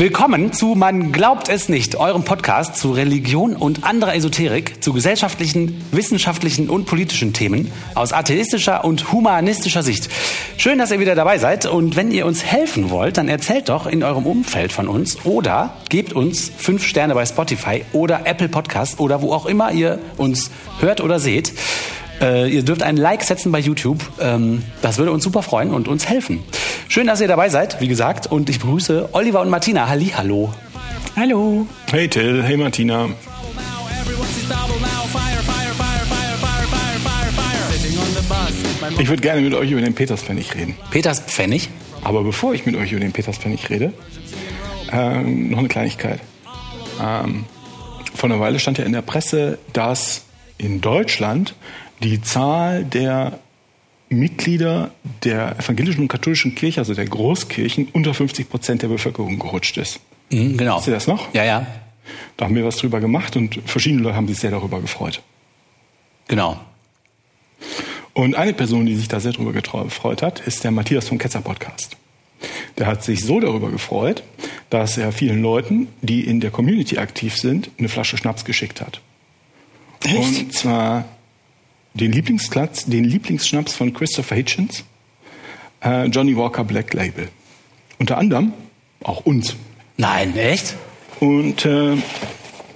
Willkommen zu Man glaubt es nicht, eurem Podcast zu Religion und anderer Esoterik, zu gesellschaftlichen, wissenschaftlichen und politischen Themen aus atheistischer und humanistischer Sicht. Schön, dass ihr wieder dabei seid und wenn ihr uns helfen wollt, dann erzählt doch in eurem Umfeld von uns oder gebt uns fünf Sterne bei Spotify oder Apple Podcast oder wo auch immer ihr uns hört oder seht. Äh, ihr dürft ein Like setzen bei YouTube. Ähm, das würde uns super freuen und uns helfen. Schön, dass ihr dabei seid, wie gesagt. Und ich begrüße Oliver und Martina. Halli, hallo. Hallo. Hey Till, hey Martina. Ich würde gerne mit euch über den Peterspfennig reden. Peterspfennig? Aber bevor ich mit euch über den Peterspfennig rede, ähm, noch eine Kleinigkeit. Ähm, vor einer Weile stand ja in der Presse, dass in Deutschland die Zahl der Mitglieder der evangelischen und katholischen Kirche, also der Großkirchen, unter 50 Prozent der Bevölkerung gerutscht ist. Mhm, genau. Wisst ihr das noch? Ja, ja. Da haben wir was drüber gemacht und verschiedene Leute haben sich sehr darüber gefreut. Genau. Und eine Person, die sich da sehr darüber gefreut hat, ist der Matthias vom Ketzer Podcast. Der hat sich so darüber gefreut, dass er vielen Leuten, die in der Community aktiv sind, eine Flasche Schnaps geschickt hat. Echt? Und zwar den Lieblingsplatz, den Lieblingsschnaps von Christopher Hitchens, äh, Johnny Walker Black Label. Unter anderem auch uns. Nein, echt? Und äh,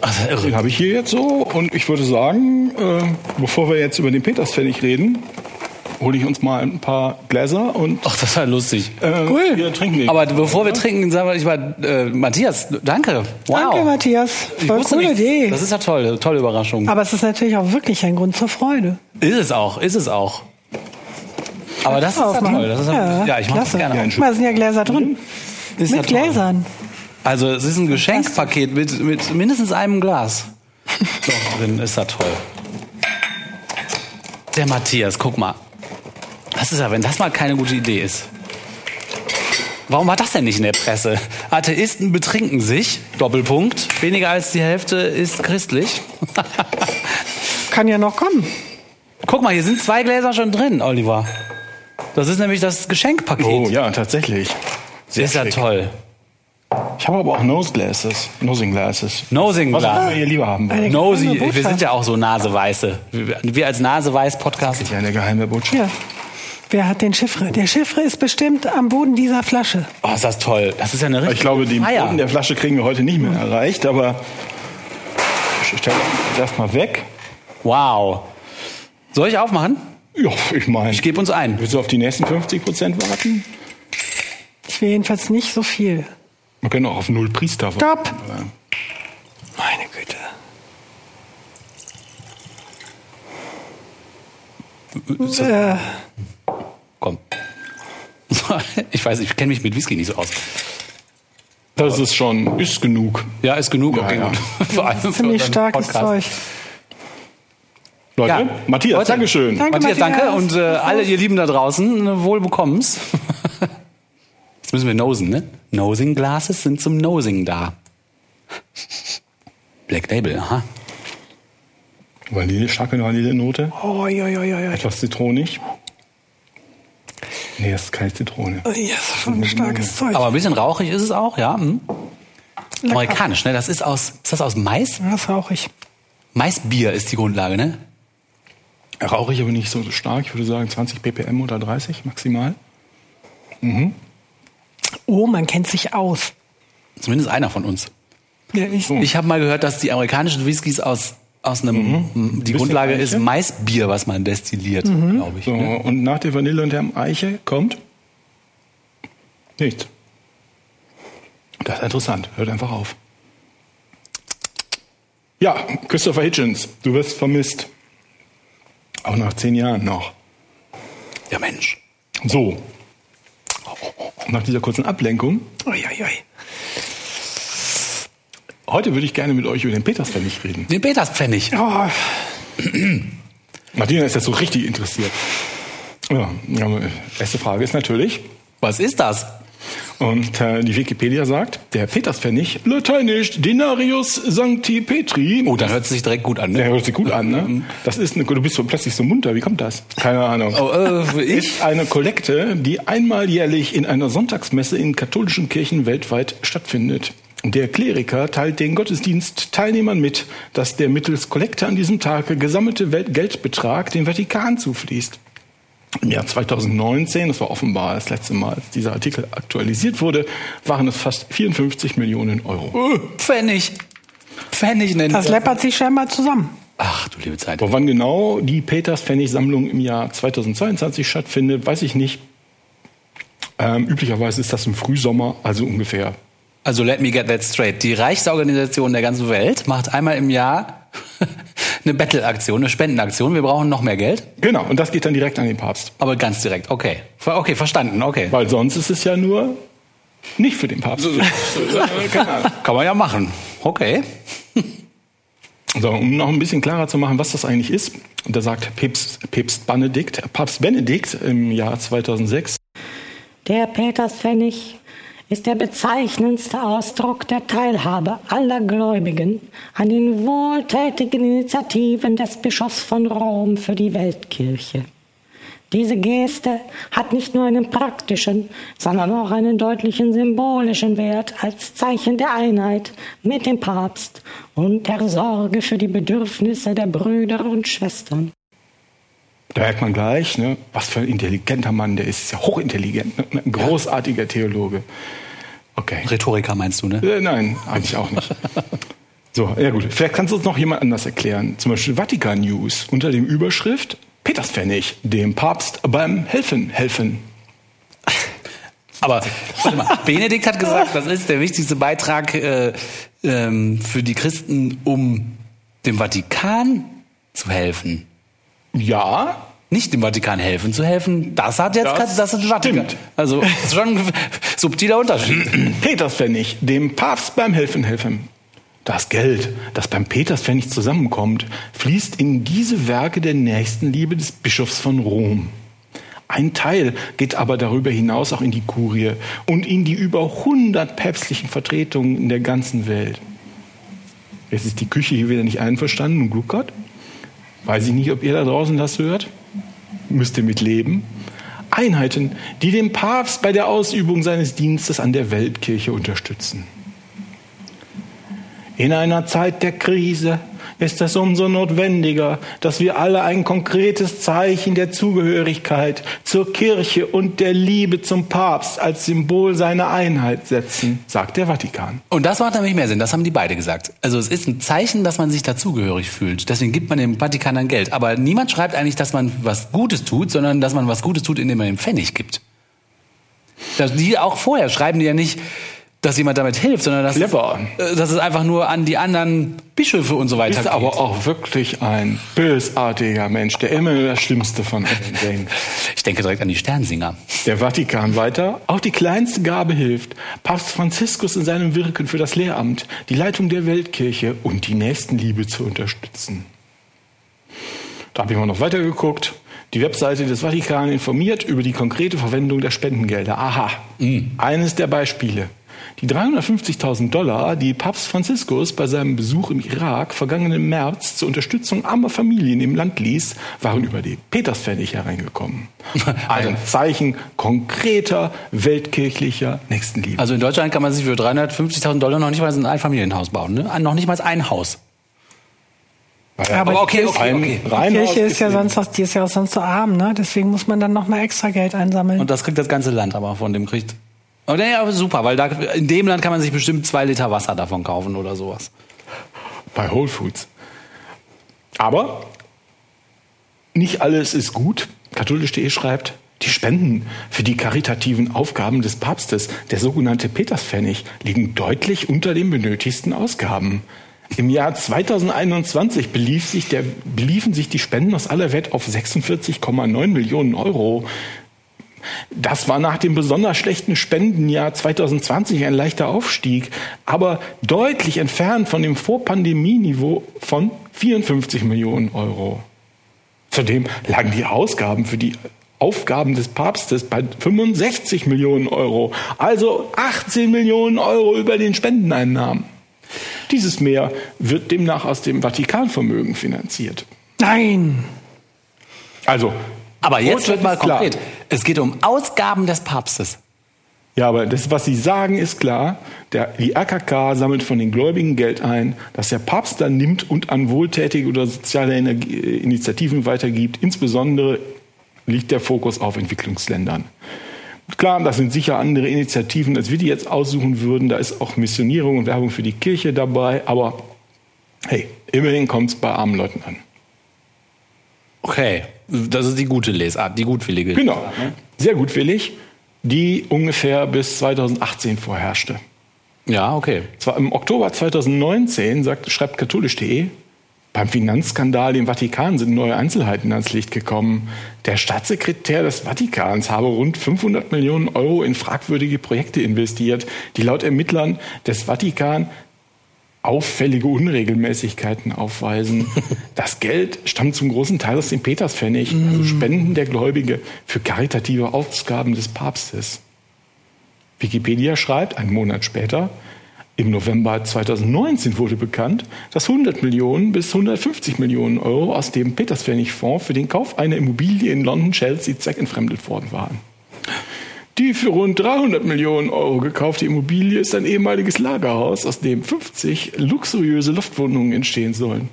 Also, den habe ich hier jetzt so. Und ich würde sagen, äh, bevor wir jetzt über den Peterspfennig reden, hole ich uns mal ein paar Gläser und Ach, das war lustig. äh, Cool. wir trinken den. Aber bevor wir trinken, sagen wir ich mal, äh, Matthias, danke. Wow. Danke, Matthias. Voll coole. Idee. Das ist ja toll, tolle Überraschung. Aber es ist natürlich auch wirklich ein Grund zur Freude. Ist es auch, ist es auch. Aber das ist ja Aufmachen. toll. Das ist ja, ja, ich mache das gerne. Guck mal, da sind ja Gläser drin. Ist ja Mit. Gläsern. Also es ist ein Geschenkpaket mit, mit mindestens einem Glas. Doch, drin ist ja toll. Der Matthias, guck mal. Das ist ja, wenn das mal keine gute Idee ist. Warum war das denn nicht in der Presse? Atheisten betrinken sich, Doppelpunkt. Weniger als die Hälfte ist christlich. Kann ja noch kommen. Guck mal, hier sind zwei Gläser schon drin, Oliver. Das ist nämlich das Geschenkpaket. oh ja, tatsächlich. Sehr ist ja schick. toll. Ich habe aber auch Nose Glasses, Nosing Glasses. Nosing Was auch Glas. immer ihr lieber haben wollt. Nosy, wir sind ja auch so Naseweiße. Wir wir als Naseweiß-Podcast. Ja, eine geheime Botschaft. Ja. Wer hat den Chiffre? Der Chiffre ist bestimmt am Boden dieser Flasche. Oh, ist das toll. Das ist ja eine richtige Ich glaube, den Feier. Boden der Flasche kriegen wir heute nicht mehr erreicht, aber ich stelle das mal weg. Wow. Soll ich aufmachen? Ja, ich meine, Ich gebe uns ein. willst du auf die nächsten 50 Prozent warten? Ich will jedenfalls nicht so viel. Wir können auch auf null Priester warten. Stopp! Meine Güte. Äh. Ich weiß, ich kenne mich mit Whisky nicht so aus. Das ist schon, ist genug. Ja, ist genug. Ja, okay, ja. gut. Vor allem für ziemlich starkes Podcast. Zeug. Leute, Ja. Matthias, Leute. Dankeschön. Danke, Matthias, danke. Matthias. Und äh, alle ihr Lieben da draußen, äh, wohl bekommens. Jetzt müssen wir nosen, ne? Nosing Glasses sind zum Nosing da. Black Label, aha. Vanille, starke Vanillenote, Oh, ja, ja, ja, ja. etwas zitronig. Nee, das ist keine Zitrone. Ja, ist schon ein starkes Zeug. Aber ein bisschen rauchig ist es auch, ja. Hm. Amerikanisch, ne? Das ist aus, ist das aus Mais? Das rauche ich. Maisbier ist die Grundlage, ne? Rauche ich aber nicht so stark. Ich würde sagen 20 ppm oder 30 maximal. Oh, man kennt sich aus. Zumindest einer von uns. Ja, ich, Ich habe mal gehört, dass die amerikanischen Whiskys aus, aus einem, die Bisschen Grundlage ist Maisbier, was man destilliert, glaube ich. So, Ne? und nach der Vanille und der Eiche kommt nichts. Das ist interessant. Hört einfach auf. Ja, Christopher Hitchens, du wirst vermisst. Auch nach zehn Jahren noch. Ja, Mensch. So. Nach dieser kurzen Ablenkung. ui, ui, ui. Heute würde ich gerne mit euch über den Peterspfennig reden. Den Peterspfennig. Oh, Martina ist jetzt so richtig interessiert. Ja, erste Frage ist natürlich, Was ist das? Und äh, die Wikipedia sagt, der Peterspfennig, lateinisch Denarius Sancti Petri. Oh, da hört es sich direkt gut an. Der Ne? hört sich gut an, ne? Das ist eine, du bist so plötzlich so munter, wie kommt das? Keine Ahnung. Oh, äh, ich? Ist eine Kollekte, die einmal jährlich in einer Sonntagsmesse in katholischen Kirchen weltweit stattfindet. Der Kleriker teilt den Gottesdienstteilnehmern mit, dass der mittels Kollekte an diesem Tag gesammelte Welt- Geldbetrag dem Vatikan zufließt. Im Jahr 2019, das war offenbar das letzte Mal, als dieser Artikel aktualisiert wurde, waren es fast 54 Millionen Euro. Uh, Pfennig. Pfennig nennt Das läppert sich scheinbar zusammen. Ach, du liebe Zeit. Aber wann genau die Peters-Pfennig-Sammlung im Jahr 2022 stattfindet, weiß ich nicht. Ähm, üblicherweise ist das im Frühsommer, also ungefähr. Also let me get that straight. Die reichste Organisation der ganzen Welt macht einmal im Jahr eine Battle-Aktion, eine Spendenaktion. Wir brauchen noch mehr Geld. Genau, und das geht dann direkt an den Papst. Aber ganz direkt. Okay. Okay, verstanden. Okay. Weil sonst ist es ja nur nicht für den Papst. Ahnung. Kann man ja machen. Okay. So, um noch ein bisschen klarer zu machen, was das eigentlich ist, da sagt Päpst, Päpst Benedikt, Papst Benedikt im Jahr 2006, Der Peterspfennig ist der bezeichnendste Ausdruck der Teilhabe aller Gläubigen an den wohltätigen Initiativen des Bischofs von Rom für die Weltkirche. Diese Geste hat nicht nur einen praktischen, sondern auch einen deutlichen symbolischen Wert als Zeichen der Einheit mit dem Papst und der Sorge für die Bedürfnisse der Brüder und Schwestern. Da merkt man gleich, ne, was für ein intelligenter Mann der ist. Ist ja hochintelligent, ne, ein großartiger Theologe. Okay. Rhetoriker meinst du, ne? Äh, nein, eigentlich auch nicht. So, ja gut. Vielleicht kannst du uns noch jemand anders erklären. Zum Beispiel Vatikan News unter dem Überschrift Peterspfennig, dem Papst beim Helfen helfen. Aber warte mal, Benedikt hat gesagt, das ist der wichtigste Beitrag äh, ähm, für die Christen, um dem Vatikan zu helfen. Ja, Nicht dem Vatikan helfen zu helfen, das hat jetzt Das das, ist Vatikan. stimmt. Also das ist schon ein subtiler Unterschied. Peterspfennig, dem Papst beim Helfen helfen. Das Geld, das beim Peterspfennig zusammenkommt, fließt in diese Werke der Nächstenliebe des Bischofs von Rom. Ein Teil geht aber darüber hinaus auch in die Kurie und in die über 100 päpstlichen Vertretungen in der ganzen Welt. Jetzt ist die Küche hier wieder nicht einverstanden und gluckert. Weiß ich nicht, ob ihr da draußen das hört. Müsst ihr mit leben. Einheiten, die den Papst bei der Ausübung seines Dienstes an der Weltkirche unterstützen. In einer Zeit der Krise ist es umso notwendiger, dass wir alle ein konkretes Zeichen der Zugehörigkeit zur Kirche und der Liebe zum Papst als Symbol seiner Einheit setzen, sagt der Vatikan. Und das macht nämlich mehr Sinn, das haben die beide gesagt. Also es ist ein Zeichen, dass man sich dazugehörig fühlt. Deswegen gibt man dem Vatikan dann Geld. Aber niemand schreibt eigentlich, dass man was Gutes tut, sondern dass man was Gutes tut, indem man dem Pfennig gibt. Die auch vorher schreiben die ja nicht, dass jemand damit hilft, sondern dass, äh, dass es einfach nur an die anderen Bischöfe und so weiter Ist geht. aber auch wirklich ein bösartiger Mensch, der immer nur das Schlimmste von allen denkt. Ich denke direkt an die Sternsinger. Der Vatikan weiter. Auch die kleinste Gabe hilft. Papst Franziskus in seinem Wirken für das Lehramt, die Leitung der Weltkirche und die Nächstenliebe zu unterstützen. Da habe ich mal noch weitergeguckt. Die Webseite des Vatikan informiert über die konkrete Verwendung der Spendengelder. Aha, eines der Beispiele. Die 350.000 Dollar, die Papst Franziskus bei seinem Besuch im Irak vergangenen März zur Unterstützung armer Familien im Land ließ, waren über die Peterspfennig hereingekommen. Ein Zeichen konkreter weltkirchlicher Nächstenliebe. Also in Deutschland kann man sich für 350.000 Dollar noch nicht mal ein Einfamilienhaus bauen. Ne? Noch nicht mal ein Haus. Aber okay, die okay, Kirche, okay. die Kirche ist ja sonst, auch- die ist ja auch sonst so arm, ne? Deswegen muss man dann noch mal extra Geld einsammeln. Und das kriegt das ganze Land aber von dem kriegt. Aber ja, super, weil da, in dem Land kann man sich bestimmt zwei Liter Wasser davon kaufen oder sowas. bei Whole Foods. Aber nicht alles ist gut. Katholisch.de schreibt, die Spenden für die karitativen Aufgaben des Papstes, der sogenannte Peterspfennig, liegen deutlich unter den benötigsten Ausgaben. Im Jahr 2021 belief sich der, beliefen sich die Spenden aus aller Welt auf 46,9 Millionen Euro. Das war nach dem besonders schlechten Spendenjahr 2020 ein leichter Aufstieg, aber deutlich entfernt von dem Vorpandemieniveau von 54 Millionen Euro. Zudem lagen die Ausgaben für die Aufgaben des Papstes bei 65 Millionen Euro. Also 18 Millionen Euro über den Spendeneinnahmen. Dieses Mehr wird demnach aus dem Vatikanvermögen finanziert. Nein. Also. Aber jetzt wird mal klar. konkret. Es geht um Ausgaben des Papstes. Ja, aber das, was Sie sagen, ist klar. Der, die AKK sammelt von den Gläubigen Geld ein, das der Papst dann nimmt und an wohltätige oder soziale Energie, Initiativen weitergibt. Insbesondere liegt der Fokus auf Entwicklungsländern. Klar, das sind sicher andere Initiativen, als wir die jetzt aussuchen würden. Da ist auch Missionierung und Werbung für die Kirche dabei. Aber hey, immerhin kommt es bei armen Leuten an. Okay, das ist die gute Lesart, die gutwillige. Genau, Lesart, ne? sehr gutwillig, die ungefähr bis 2018 vorherrschte. Ja, okay. Zwar im Oktober 2019 sagt, schreibt katholisch.de, beim Finanzskandal im Vatikan sind neue Einzelheiten ans Licht gekommen. Der Staatssekretär des Vatikans habe rund 500 Millionen Euro in fragwürdige Projekte investiert, die laut Ermittlern des Vatikan auffällige Unregelmäßigkeiten aufweisen. Das Geld stammt zum großen Teil aus dem Peterspfennig, also Spenden der Gläubige für karitative Ausgaben des Papstes. Wikipedia schreibt, einen Monat später, im November 2019 wurde bekannt, dass 100 Millionen bis 150 Millionen Euro aus dem Peterspfennig-Fonds für den Kauf einer Immobilie in London-Chelsea zweckentfremdet worden waren. Die für rund 300 Millionen Euro gekaufte Immobilie ist ein ehemaliges Lagerhaus, aus dem 50 luxuriöse Loftwohnungen entstehen sollen.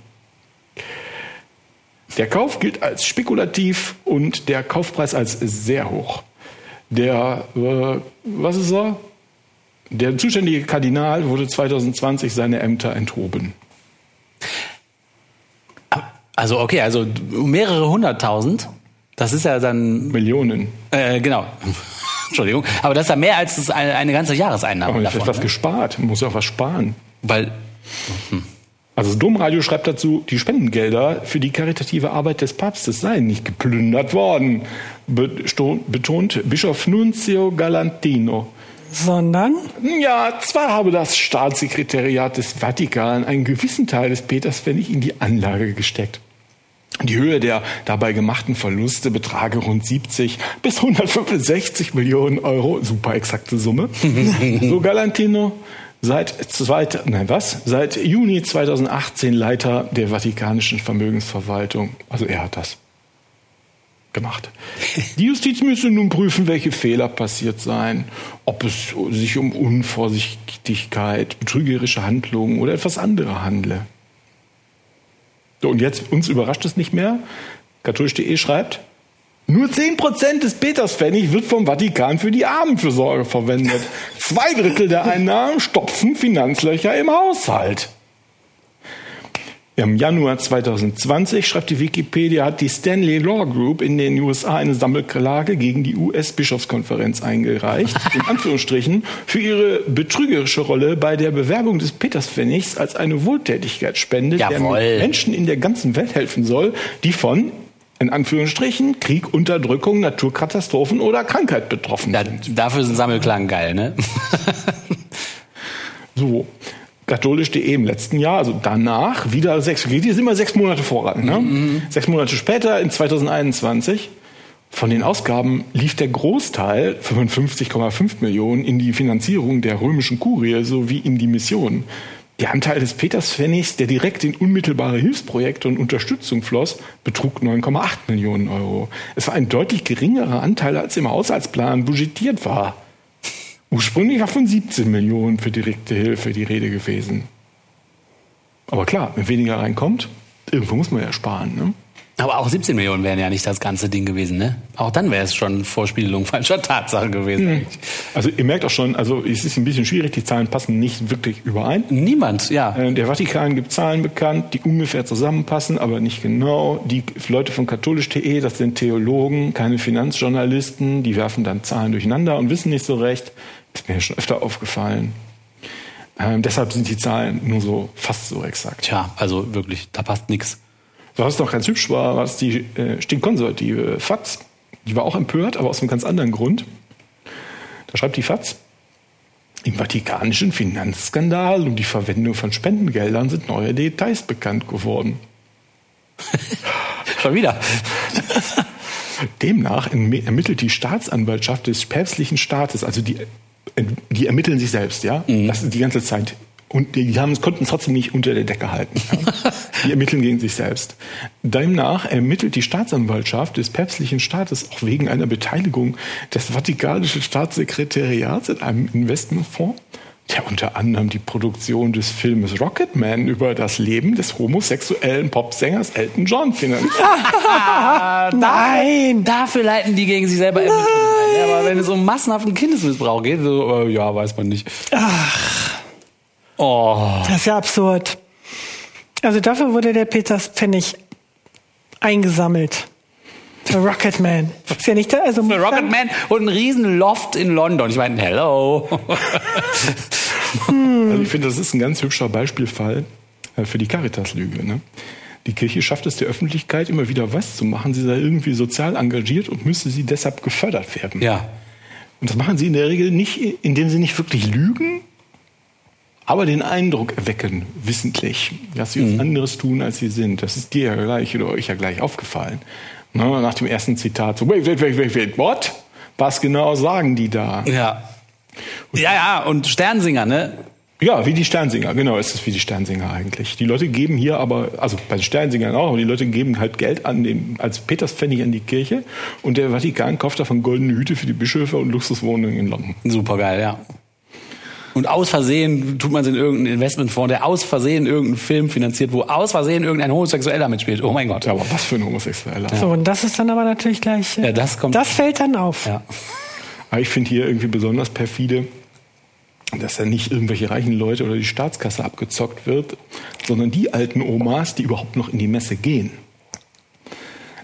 Der Kauf gilt als spekulativ und der Kaufpreis als sehr hoch. Der, äh, was ist er? Der zuständige Kardinal wurde 2020 seine Ämter enthoben. Also okay, also mehrere hunderttausend. Das ist ja dann Millionen. äh, genau. Entschuldigung, aber das ist ja mehr als das eine, eine ganze Jahreseinnahme Aber davon. was Ne? gespart, man muss ja auch was sparen. Weil Also das Domradio schreibt dazu, die Spendengelder für die karitative Arbeit des Papstes seien nicht geplündert worden, betont Bischof Nunzio Galantino. Sondern? Ja, zwar habe das Staatssekretariat des Vatikan einen gewissen Teil des Peterspfennig in die Anlage gesteckt. Die Höhe der dabei gemachten Verluste betrage rund 70 bis 165 Millionen Euro, super exakte Summe. so Galantino seit zweit, nein, was? Seit Juni 2018 Leiter der Vatikanischen Vermögensverwaltung. Also er hat das gemacht. Die Justiz müsse nun prüfen, welche Fehler passiert seien, ob es sich um Unvorsichtigkeit, betrügerische Handlungen oder etwas andere handle. So, und jetzt, uns überrascht es nicht mehr. Katholisch.de schreibt, nur 10% des Peterspfennig wird vom Vatikan für die Armenfürsorge verwendet. Zwei Drittel der Einnahmen stopfen Finanzlöcher im Haushalt. Im Januar 2020, schreibt die Wikipedia, hat die Stanley Law Group in den USA eine Sammelklage gegen die US-Bischofskonferenz eingereicht, in Anführungsstrichen, für ihre betrügerische Rolle bei der Bewerbung des Peterspfennigs als eine Wohltätigkeitsspende, der Jawohl. Menschen in der ganzen Welt helfen soll, die von, in Anführungsstrichen, Krieg, Unterdrückung, Naturkatastrophen oder Krankheit betroffen da, sind. dafür ist ein Sammelklang geil, ne? So. Katholisch.de im letzten Jahr, also danach, wieder sechs, geht jetzt immer sechs Monate voran. Ne? Sechs Monate später, in 2021, von den Ausgaben lief der Großteil, 55,5 Millionen, in die Finanzierung der römischen Kurie sowie in die Mission. Der Anteil des Peterspfennigs, der direkt in unmittelbare Hilfsprojekte und Unterstützung floss, betrug 9,8 Millionen Euro. Es war ein deutlich geringerer Anteil, als im Haushaltsplan budgetiert war. Ursprünglich war von 17 Millionen für direkte Hilfe die Rede gewesen. Aber klar, wenn weniger reinkommt, irgendwo muss man ja sparen. Ne? Aber auch 17 Millionen wären ja nicht das ganze Ding gewesen, ne? Auch dann wäre es schon Vorspielung falscher Tatsache gewesen. Also ihr merkt auch schon, also es ist ein bisschen schwierig, die Zahlen passen nicht wirklich überein. Niemand, ja. Äh, Der Vatikan gibt Zahlen bekannt, die ungefähr zusammenpassen, aber nicht genau. Die Leute von katholisch.de, das sind Theologen, keine Finanzjournalisten, die werfen dann Zahlen durcheinander und wissen nicht so recht. Ist mir ja schon öfter aufgefallen. Ähm, deshalb sind die Zahlen nur so fast so exakt. Tja, also wirklich, da passt nichts. Was noch ganz hübsch war, war die äh, stinkkonservative FAZ. Die war auch empört, aber aus einem ganz anderen Grund. Da schreibt die FAZ, im vatikanischen Finanzskandal um die Verwendung von Spendengeldern sind neue Details bekannt geworden. Schon wieder. Demnach ermittelt die Staatsanwaltschaft des päpstlichen Staates, also die, die ermitteln sich selbst, ja, mhm. das ist die ganze Zeit. Und die haben, konnten es trotzdem nicht unter der Decke halten. Ja. Die ermitteln gegen sich selbst. Demnach ermittelt die Staatsanwaltschaft des päpstlichen Staates auch wegen einer Beteiligung des Vatikanischen Staatssekretariats in einem Investmentfonds der unter anderem die Produktion des Filmes Rocketman über das Leben des homosexuellen Popsängers Elton John finanziert. Nein! Dafür leiten die gegen sich selber Ermittlungen ein. Ja, aber wenn es um massenhaften Kindesmissbrauch geht, so, äh, ja, weiß man nicht. Ach. Oh. Das ist ja absurd. Also dafür wurde der Peters Pfennig eingesammelt. Für Rocketman. Ist ja nicht da, also Für Rocketman und ein riesen Loft in London. Ich meine, hello. Also ich finde, das ist ein ganz hübscher Beispielfall äh, für die Caritas-Lüge. Ne? Die Kirche schafft es der Öffentlichkeit immer wieder was zu machen. Sie sei irgendwie sozial engagiert und müsste sie deshalb gefördert werden. Ja. Und das machen sie in der Regel nicht, indem sie nicht wirklich lügen, aber den Eindruck erwecken, wissentlich, dass sie mhm. was anderes tun, als sie sind. Das ist dir ja gleich oder euch ja gleich aufgefallen. Na, nach dem ersten Zitat so, wait, wait, wait, wait, wait, what? Was genau sagen die da? Ja. Ja, ja, und Sternsinger, ne? Ja, wie die Sternsinger, genau, ist es wie die Sternsinger eigentlich. Die Leute geben hier aber, also bei den Sternsingern auch, aber die Leute geben halt Geld an den, als Peterspfennig an die Kirche und der Vatikan kauft davon goldene Hüte für die Bischöfe und Luxuswohnungen in London. Super geil, ja. Und aus Versehen tut man es in irgendeinen Investmentfonds, der aus Versehen irgendeinen Film finanziert, wo aus Versehen irgendein Homosexueller mitspielt. Oh mein Gott. Ja, aber was für ein Homosexueller. Ja. So, und das ist dann aber natürlich gleich. Ja, das kommt. Das fällt dann auf. Ja. Aber ich finde hier irgendwie besonders perfide, dass da nicht irgendwelche reichen Leute oder die Staatskasse abgezockt wird, sondern die alten Omas, die überhaupt noch in die Messe gehen.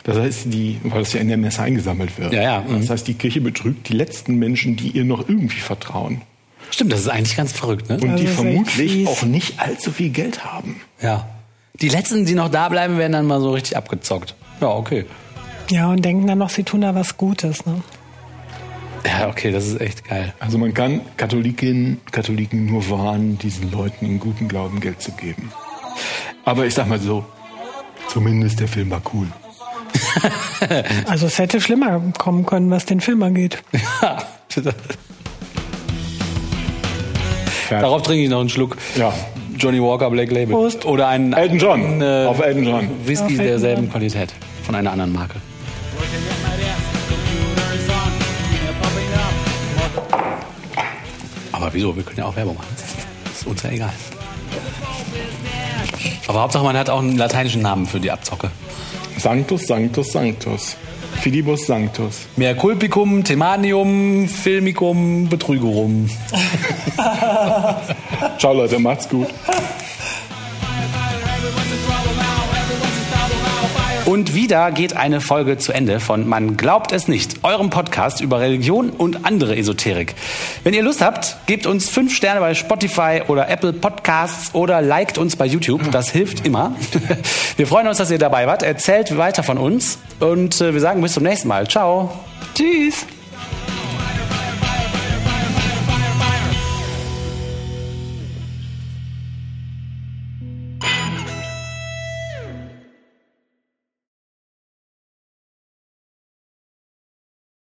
Das heißt, die, weil das ja in der Messe eingesammelt wird. Ja, ja. Mhm. Das heißt, die Kirche betrügt die letzten Menschen, die ihr noch irgendwie vertrauen. Stimmt, das ist eigentlich ganz verrückt, ne? Und also die vermutlich auch nicht allzu viel Geld haben. Ja. Die letzten, die noch da bleiben, werden dann mal so richtig abgezockt. Ja, okay. Ja, und denken dann noch, sie tun da was Gutes, ne? Ja, okay, das ist echt geil. Also man kann Katholikinnen, Katholiken nur warnen, diesen Leuten in guten Glauben Geld zu geben. Aber ich sag mal so, zumindest der Film war cool. also es hätte schlimmer kommen können, was den Film angeht. Ja. Darauf trinke ich noch einen Schluck. Ja. Johnny Walker Black Label. Prost. Oder einen Elton John. Einen, äh, Auf Elton John. Whisky Auf derselben Elton Qualität. Von einer anderen Marke. Aber wieso? Wir können ja auch Werbung machen. Das ist uns ja egal. Aber Hauptsache, man hat auch einen lateinischen Namen für die Abzocke. Sanctus, Sanctus, Sanctus. Filibus Sanctus. Mehr Culpicum, Themanium, Filmicum, Betrügerum. Ciao Leute, macht's gut. Und wieder geht eine Folge zu Ende von Man glaubt es nicht, eurem Podcast über Religion und andere Esoterik. Wenn ihr Lust habt, gebt uns fünf Sterne bei Spotify oder Apple Podcasts oder liked uns bei YouTube. Das hilft immer. Wir freuen uns, dass ihr dabei wart. Erzählt weiter von uns und äh, wir sagen bis zum nächsten Mal. Ciao. Tschüss.